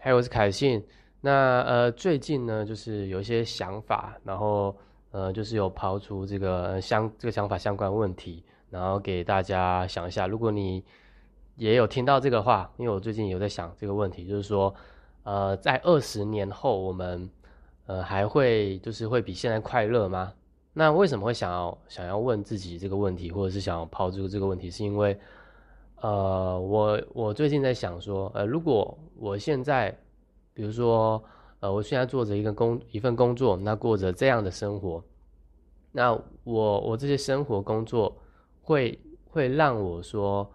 嗨我是凯信。那呃，最近呢，就是有一些想法，然后呃，就是有抛出这个相这个想法相关问题，然后给大家想一下。如果你也有听到这个话，因为我最近有在想这个问题，就是说，呃，在二十年后，我们呃还会就是会比现在快乐吗？那为什么会想要想要问自己这个问题，或者是想要抛出这个问题？是因为，呃，我我最近在想说，呃，如果我现在，比如说，呃，我现在做着一个工一份工作，那过着这样的生活，那我我这些生活工作会会让我说，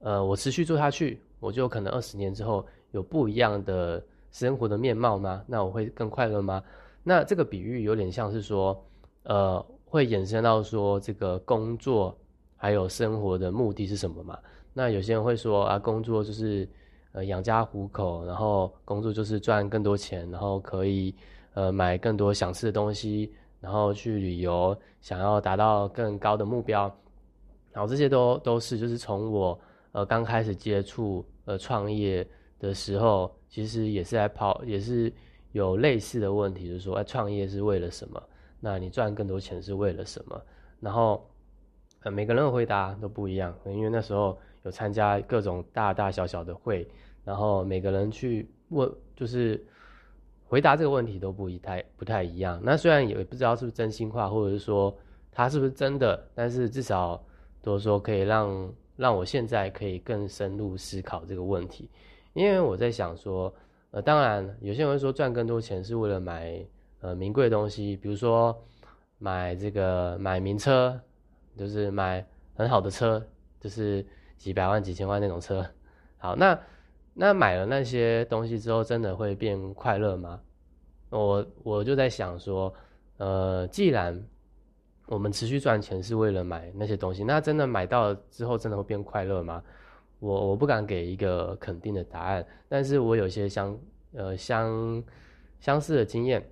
呃，我持续做下去，我就可能二十年之后有不一样的生活的面貌吗？那我会更快乐吗？那这个比喻有点像是说。呃，会衍生到说这个工作还有生活的目的是什么嘛？那有些人会说啊，工作就是呃养家糊口，然后工作就是赚更多钱，然后可以呃买更多想吃的东西，然后去旅游，想要达到更高的目标，然后这些都都是就是从我呃刚开始接触呃创业的时候，其实也是在跑，也是有类似的问题，就是说哎创业是为了什么？那你赚更多钱是为了什么？然后，呃，每个人的回答都不一样，因为那时候有参加各种大大小小的会，然后每个人去问，就是回答这个问题都不一太不太一样。那虽然也不知道是不是真心话，或者是说他是不是真的，但是至少都说可以让让我现在可以更深入思考这个问题。因为我在想说，呃，当然有些人会说赚更多钱是为了买。呃，名贵的东西，比如说买这个买名车，就是买很好的车，就是几百万、几千万那种车。好，那那买了那些东西之后，真的会变快乐吗？我我就在想说，呃，既然我们持续赚钱是为了买那些东西，那真的买到之后真的会变快乐吗？我我不敢给一个肯定的答案，但是我有些相呃相相似的经验。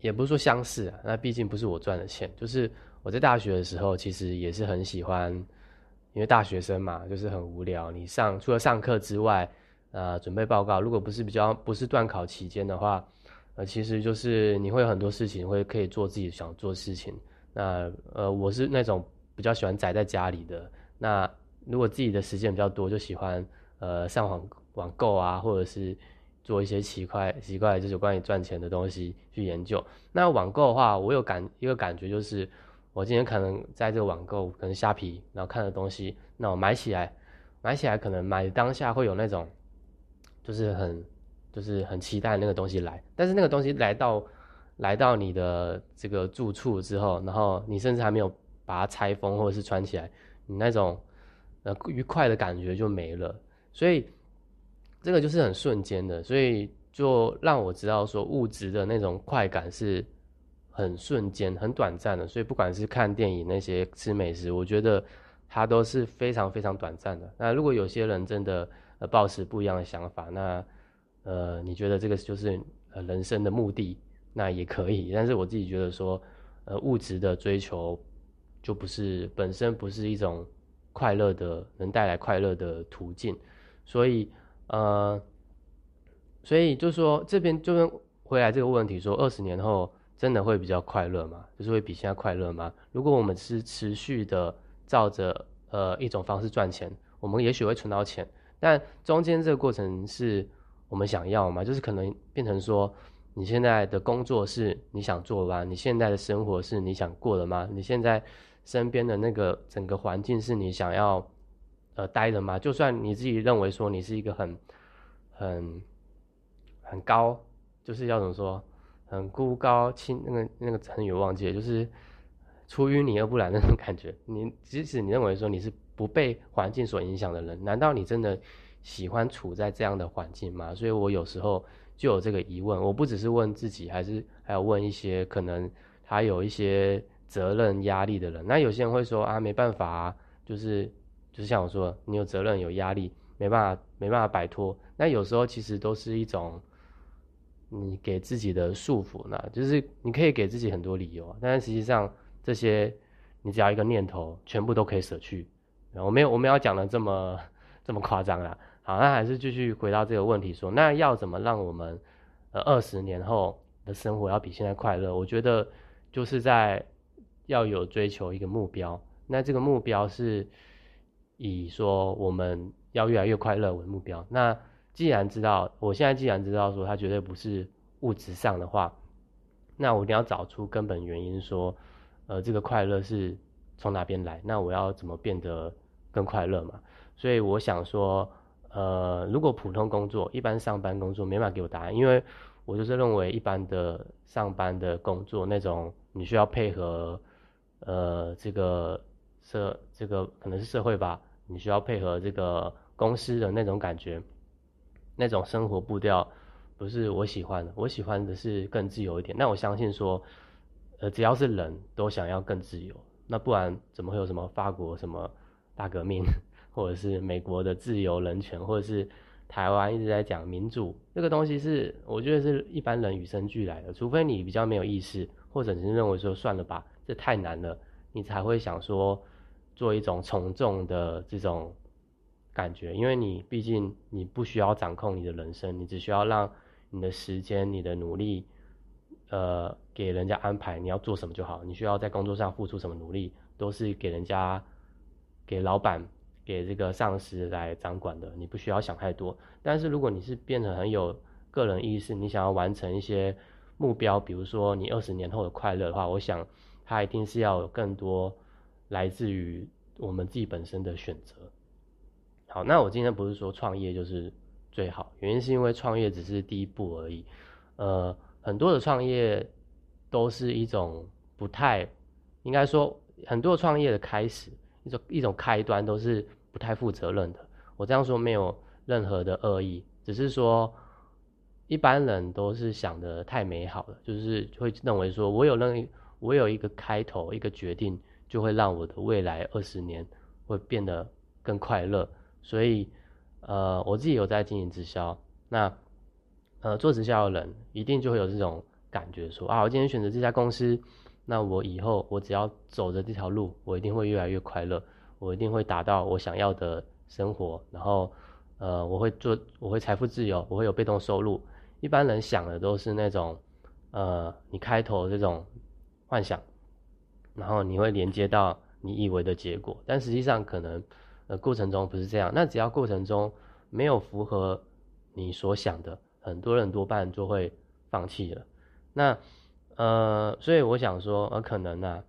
也不是说相似啊，那毕竟不是我赚的钱。就是我在大学的时候，其实也是很喜欢，因为大学生嘛，就是很无聊。你上除了上课之外，呃，准备报告，如果不是比较不是断考期间的话，呃，其实就是你会有很多事情会可以做自己想做事情。那呃，我是那种比较喜欢宅在家里的。那如果自己的时间比较多，就喜欢呃上网网购啊，或者是。做一些奇怪奇怪就是关于赚钱的东西去研究。那网购的话，我有感一个感觉就是，我今天可能在这个网购，可能虾皮，然后看的东西，那我买起来，买起来可能买当下会有那种，就是很就是很期待那个东西来，但是那个东西来到来到你的这个住处之后，然后你甚至还没有把它拆封或者是穿起来，你那种呃愉快的感觉就没了，所以。这个就是很瞬间的，所以就让我知道说物质的那种快感是很瞬间、很短暂的。所以不管是看电影、那些吃美食，我觉得它都是非常非常短暂的。那如果有些人真的呃抱持不一样的想法，那呃你觉得这个就是呃人生的目的，那也可以。但是我自己觉得说，呃物质的追求就不是本身不是一种快乐的能带来快乐的途径，所以。呃，所以就说这边就跟回来这个问题，说二十年后真的会比较快乐吗？就是会比现在快乐吗？如果我们是持续的照着呃一种方式赚钱，我们也许会存到钱，但中间这个过程是我们想要吗？就是可能变成说，你现在的工作是你想做吗？你现在的生活是你想过的吗？你现在身边的那个整个环境是你想要？呃，待的吗，就算你自己认为说你是一个很、很、很高，就是要怎么说，很孤高清那个那个成语忘记了，就是出淤泥而不染那种感觉。你即使你认为说你是不被环境所影响的人，难道你真的喜欢处在这样的环境吗？所以我有时候就有这个疑问，我不只是问自己，还是还有问一些可能他有一些责任压力的人。那有些人会说啊，没办法啊，就是。就是像我说，你有责任、有压力，没办法、没办法摆脱。那有时候其实都是一种你给自己的束缚呢。就是你可以给自己很多理由，但是实际上这些你只要一个念头，全部都可以舍去。我没有我们要讲的这么 这么夸张啦。好，那还是继续回到这个问题说，那要怎么让我们呃二十年后的生活要比现在快乐？我觉得就是在要有追求一个目标，那这个目标是以说我们要越来越快乐为目标。那既然知道，我现在既然知道说它绝对不是物质上的话，那我一定要找出根本原因，说呃这个快乐是从哪边来？那我要怎么变得更快乐嘛？所以我想说。呃，如果普通工作、一般上班工作没办法给我答案，因为我就是认为一般的上班的工作那种，你需要配合，呃，这个社这个可能是社会吧，你需要配合这个公司的那种感觉，那种生活步调不是我喜欢的，我喜欢的是更自由一点。那我相信说，呃，只要是人都想要更自由，那不然怎么会有什么法国什么大革命？或者是美国的自由人权，或者是台湾一直在讲民主，这个东西是我觉得是一般人与生俱来的，除非你比较没有意识，或者是认为说算了吧，这太难了，你才会想说做一种从众的这种感觉，因为你毕竟你不需要掌控你的人生，你只需要让你的时间、你的努力，呃，给人家安排你要做什么就好，你需要在工作上付出什么努力，都是给人家给老板。给这个上司来掌管的，你不需要想太多。但是如果你是变得很有个人意识，你想要完成一些目标，比如说你二十年后的快乐的话，我想它一定是要有更多来自于我们自己本身的选择。好，那我今天不是说创业就是最好，原因是因为创业只是第一步而已。呃，很多的创业都是一种不太应该说很多创业的开始。一种一种开端都是不太负责任的。我这样说没有任何的恶意，只是说一般人都是想的太美好了，就是会认为说我有任我有一个开头一个决定，就会让我的未来二十年会变得更快乐。所以呃，我自己有在经营直销，那呃做直销的人一定就会有这种感觉，说啊，我今天选择这家公司。那我以后我只要走着这条路，我一定会越来越快乐，我一定会达到我想要的生活，然后，呃，我会做，我会财富自由，我会有被动收入。一般人想的都是那种，呃，你开头这种幻想，然后你会连接到你以为的结果，但实际上可能，呃，过程中不是这样。那只要过程中没有符合你所想的，很多人多半就会放弃了。那。呃，所以我想说，呃，可能呢，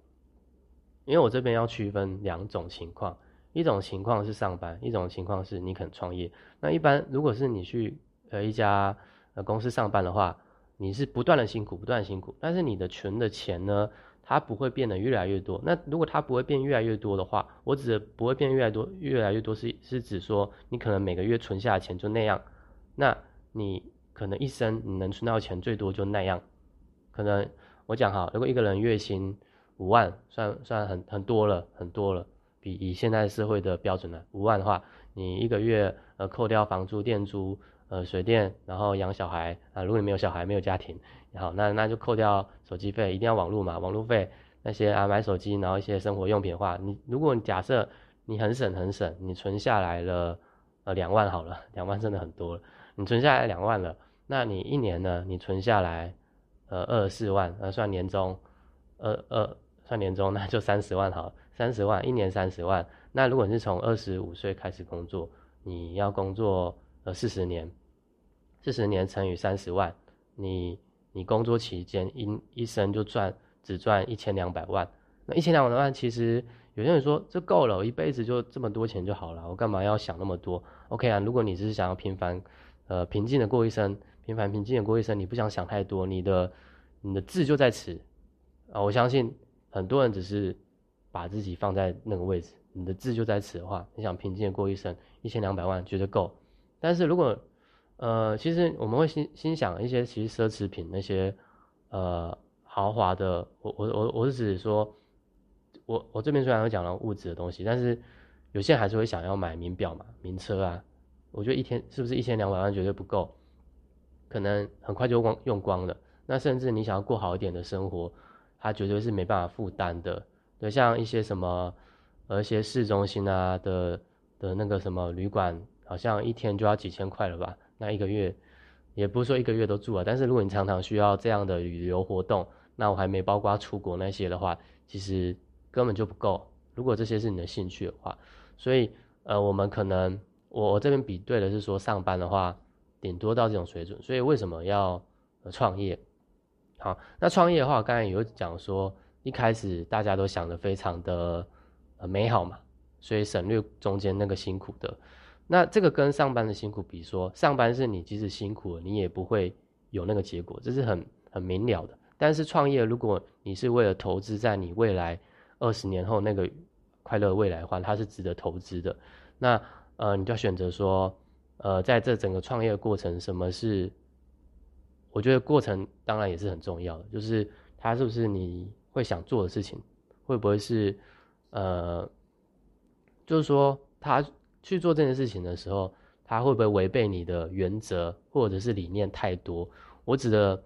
因为我这边要区分两种情况，一种情况是上班，一种情况是你肯创业。那一般如果是你去呃一家呃公司上班的话，你是不断的辛苦，不断辛苦，但是你的存的钱呢，它不会变得越来越多。那如果它不会变越来越多的话，我指的不会变越来越多，越来越多是是指说你可能每个月存下的钱就那样，那你可能一生你能存到钱最多就那样。可能我讲哈，如果一个人月薪五万，算算很很多了，很多了，比以现在社会的标准呢，五万的话，你一个月呃扣掉房租、电租、呃水电，然后养小孩啊，如果你没有小孩、没有家庭，好，那那就扣掉手机费，一定要网络嘛，网络费那些啊买手机，然后一些生活用品的话，你如果你假设你很省很省，你存下来了呃两万好了，两万真的很多了，你存下来两万了，那你一年呢，你存下来。呃，二十四万，呃，算年终，二二算年终，那就三十万好，三十万一年三十万。那如果你是从二十五岁开始工作，你要工作呃四十年，四十年乘以三十万，你你工作期间一一生就赚只赚一千两百万。那一千两百万其实有些人说这够了，我一辈子就这么多钱就好了，我干嘛要想那么多？OK 啊，如果你只是想要平凡，呃，平静的过一生。平凡平静的过一生，你不想想太多，你的你的志就在此啊！我相信很多人只是把自己放在那个位置，你的志就在此的话，你想平静的过一生，一千两百万绝对够。但是如果呃，其实我们会心心想一些其实奢侈品那些呃豪华的，我我我我是指说，我我这边虽然有讲到物质的东西，但是有些人还是会想要买名表嘛、名车啊。我觉得一天是不是一千两百万绝对不够？可能很快就光用光了，那甚至你想要过好一点的生活，它绝对是没办法负担的。对，像一些什么，呃，一些市中心啊的的那个什么旅馆好像一天就要几千块了吧？那一个月也不是说一个月都住啊，但是如果你常常需要这样的旅游活动，那我还没包括出国那些的话，其实根本就不够。如果这些是你的兴趣的话，所以呃，我们可能我我这边比对的是说上班的话，顶多到这种水准。所以为什么要创业？好，那创业的话，刚才有讲说，一开始大家都想的非常的美好嘛，所以省略中间那个辛苦的。那这个跟上班的辛苦比，说上班是你即使辛苦了，你也不会有那个结果，这是很很明了的。但是创业，如果你是为了投资在你未来二十年后那个快乐未来的话，它是值得投资的。那呃，你就要选择说，呃，在这整个创业过程，什么是？我觉得过程当然也是很重要的，就是它是不是你会想做的事情，会不会是呃，就是说他去做这件事情的时候，他会不会违背你的原则或者是理念太多？我指的。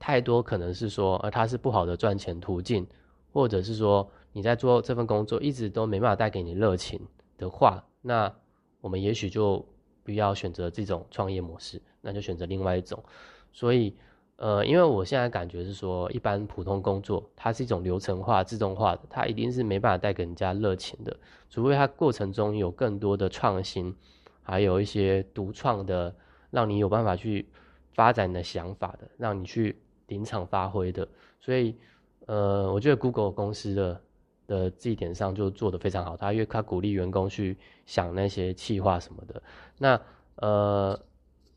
太多可能是说，呃，它是不好的赚钱途径，或者是说你在做这份工作一直都没办法带给你热情的话，那我们也许就不要选择这种创业模式，那就选择另外一种。所以，呃，因为我现在感觉是说，一般普通工作它是一种流程化、自动化的，它一定是没办法带给人家热情的，除非它过程中有更多的创新，还有一些独创的，让你有办法去发展你的想法的，让你去。临场发挥的，所以，呃，我觉得 Google 公司的的这一点上就做得非常好。它因为它鼓励员工去想那些企划什么的。那，呃，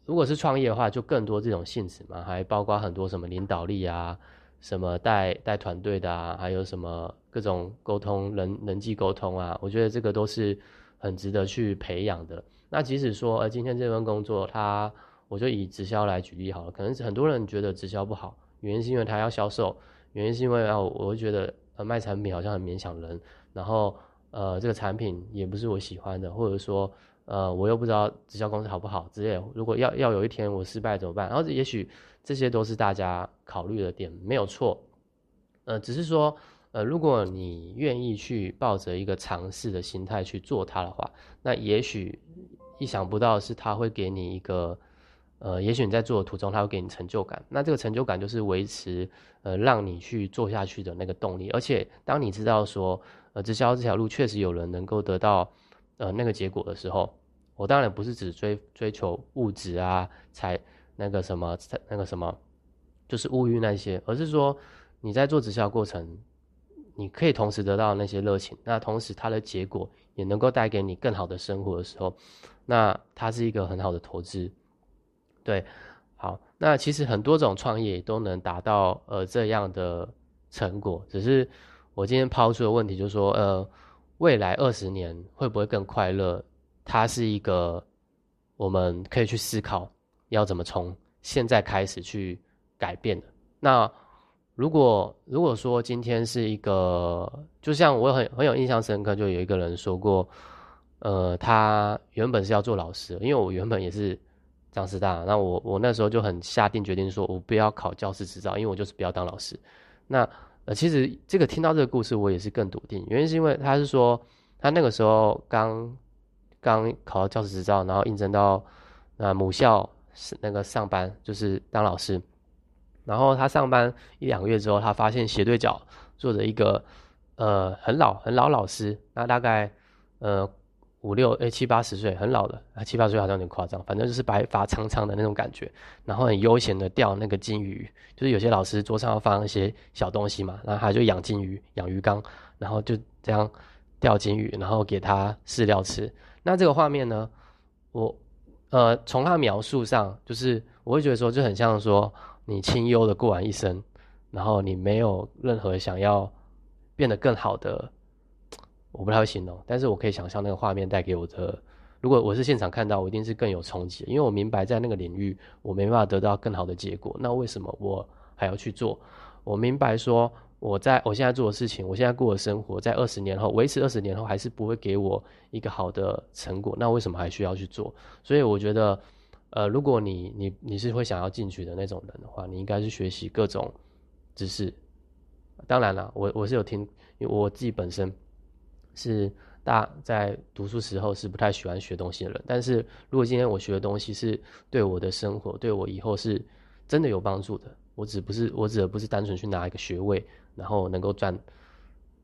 如果是创业的话，就更多这种性质嘛，还包括很多什么领导力啊，什么带带团队的啊，还有什么各种沟通人人际沟通啊，我觉得这个都是很值得去培养的。那即使说，呃，今天这份工作，他我就以直销来举例好了，可能很多人觉得直销不好。原因是因为他要销售，原因是因为啊，我会觉得呃卖产品好像很勉强人，然后呃这个产品也不是我喜欢的，或者说呃我又不知道直销公司好不好之类。如果要要有一天我失败怎么办？然后也许这些都是大家考虑的点，没有错。呃，只是说呃如果你愿意去抱着一个尝试的心态去做它的话，那也许意想不到是它会给你一个。呃，也许你在做的途中，它会给你成就感。那这个成就感就是维持呃，让你去做下去的那个动力。而且，当你知道说，呃，直销这条路确实有人能够得到呃那个结果的时候，我当然不是只追追求物质啊，才那个什么那个什么，就是物欲那些，而是说你在做直销过程，你可以同时得到那些热情，那同时它的结果也能够带给你更好的生活的时候，那它是一个很好的投资。对，好，那其实很多种创业都能达到呃这样的成果，只是我今天抛出的问题就是说，呃，未来二十年会不会更快乐？它是一个我们可以去思考要怎么从现在开始去改变的。那如果如果说今天是一个，就像我很很有印象深刻，就有一个人说过，呃，他原本是要做老师，因为我原本也是。张师大，那我我那时候就很下定决定，说我不要考教师执照，因为我就是不要当老师。那呃，其实这个听到这个故事，我也是更笃定，原因是因为他是说他那个时候刚刚考到教师执照，然后应征到那母校是那个上班，就是当老师。然后他上班一两个月之后，他发现斜对角坐着一个呃很老很老老师，那大概呃。五六诶七八十岁很老的啊七八十岁好像有点夸张，反正就是白发苍苍的那种感觉，然后很悠闲的钓那个金鱼，就是有些老师桌上要放一些小东西嘛，然后他就养金鱼，养鱼缸，然后就这样钓金鱼，然后给他饲料吃。那这个画面呢，我呃从他描述上，就是我会觉得说就很像说你清幽的过完一生，然后你没有任何想要变得更好的。我不太会形容，但是我可以想象那个画面带给我的。如果我是现场看到，我一定是更有冲击，因为我明白在那个领域我没办法得到更好的结果。那为什么我还要去做？我明白说我在我现在做的事情，我现在过的生活，在二十年后维持二十年后还是不会给我一个好的成果。那为什么还需要去做？所以我觉得，呃，如果你你你是会想要进去的那种人的话，你应该是学习各种知识。当然了，我我是有听，因为我自己本身。是大在读书时候是不太喜欢学东西的人，但是如果今天我学的东西是对我的生活，对我以后是真的有帮助的，我只不是我指的不是单纯去拿一个学位，然后能够赚，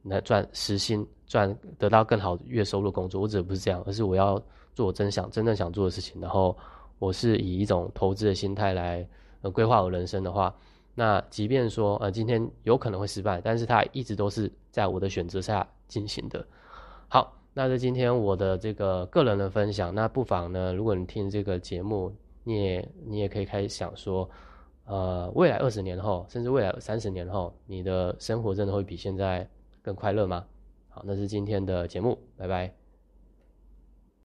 来赚时薪赚得到更好月收入工作，我指的不是这样，而是我要做我真想真正想做的事情，然后我是以一种投资的心态来呃规划我人生的话，那即便说呃今天有可能会失败，但是它一直都是在我的选择下进行的。好，那在今天我的这个个人的分享，那不妨呢，如果你听这个节目，你也你也可以开始想说，呃，未来二十年后，甚至未来三十年后，你的生活真的会比现在更快乐吗？好，那是今天的节目，拜拜。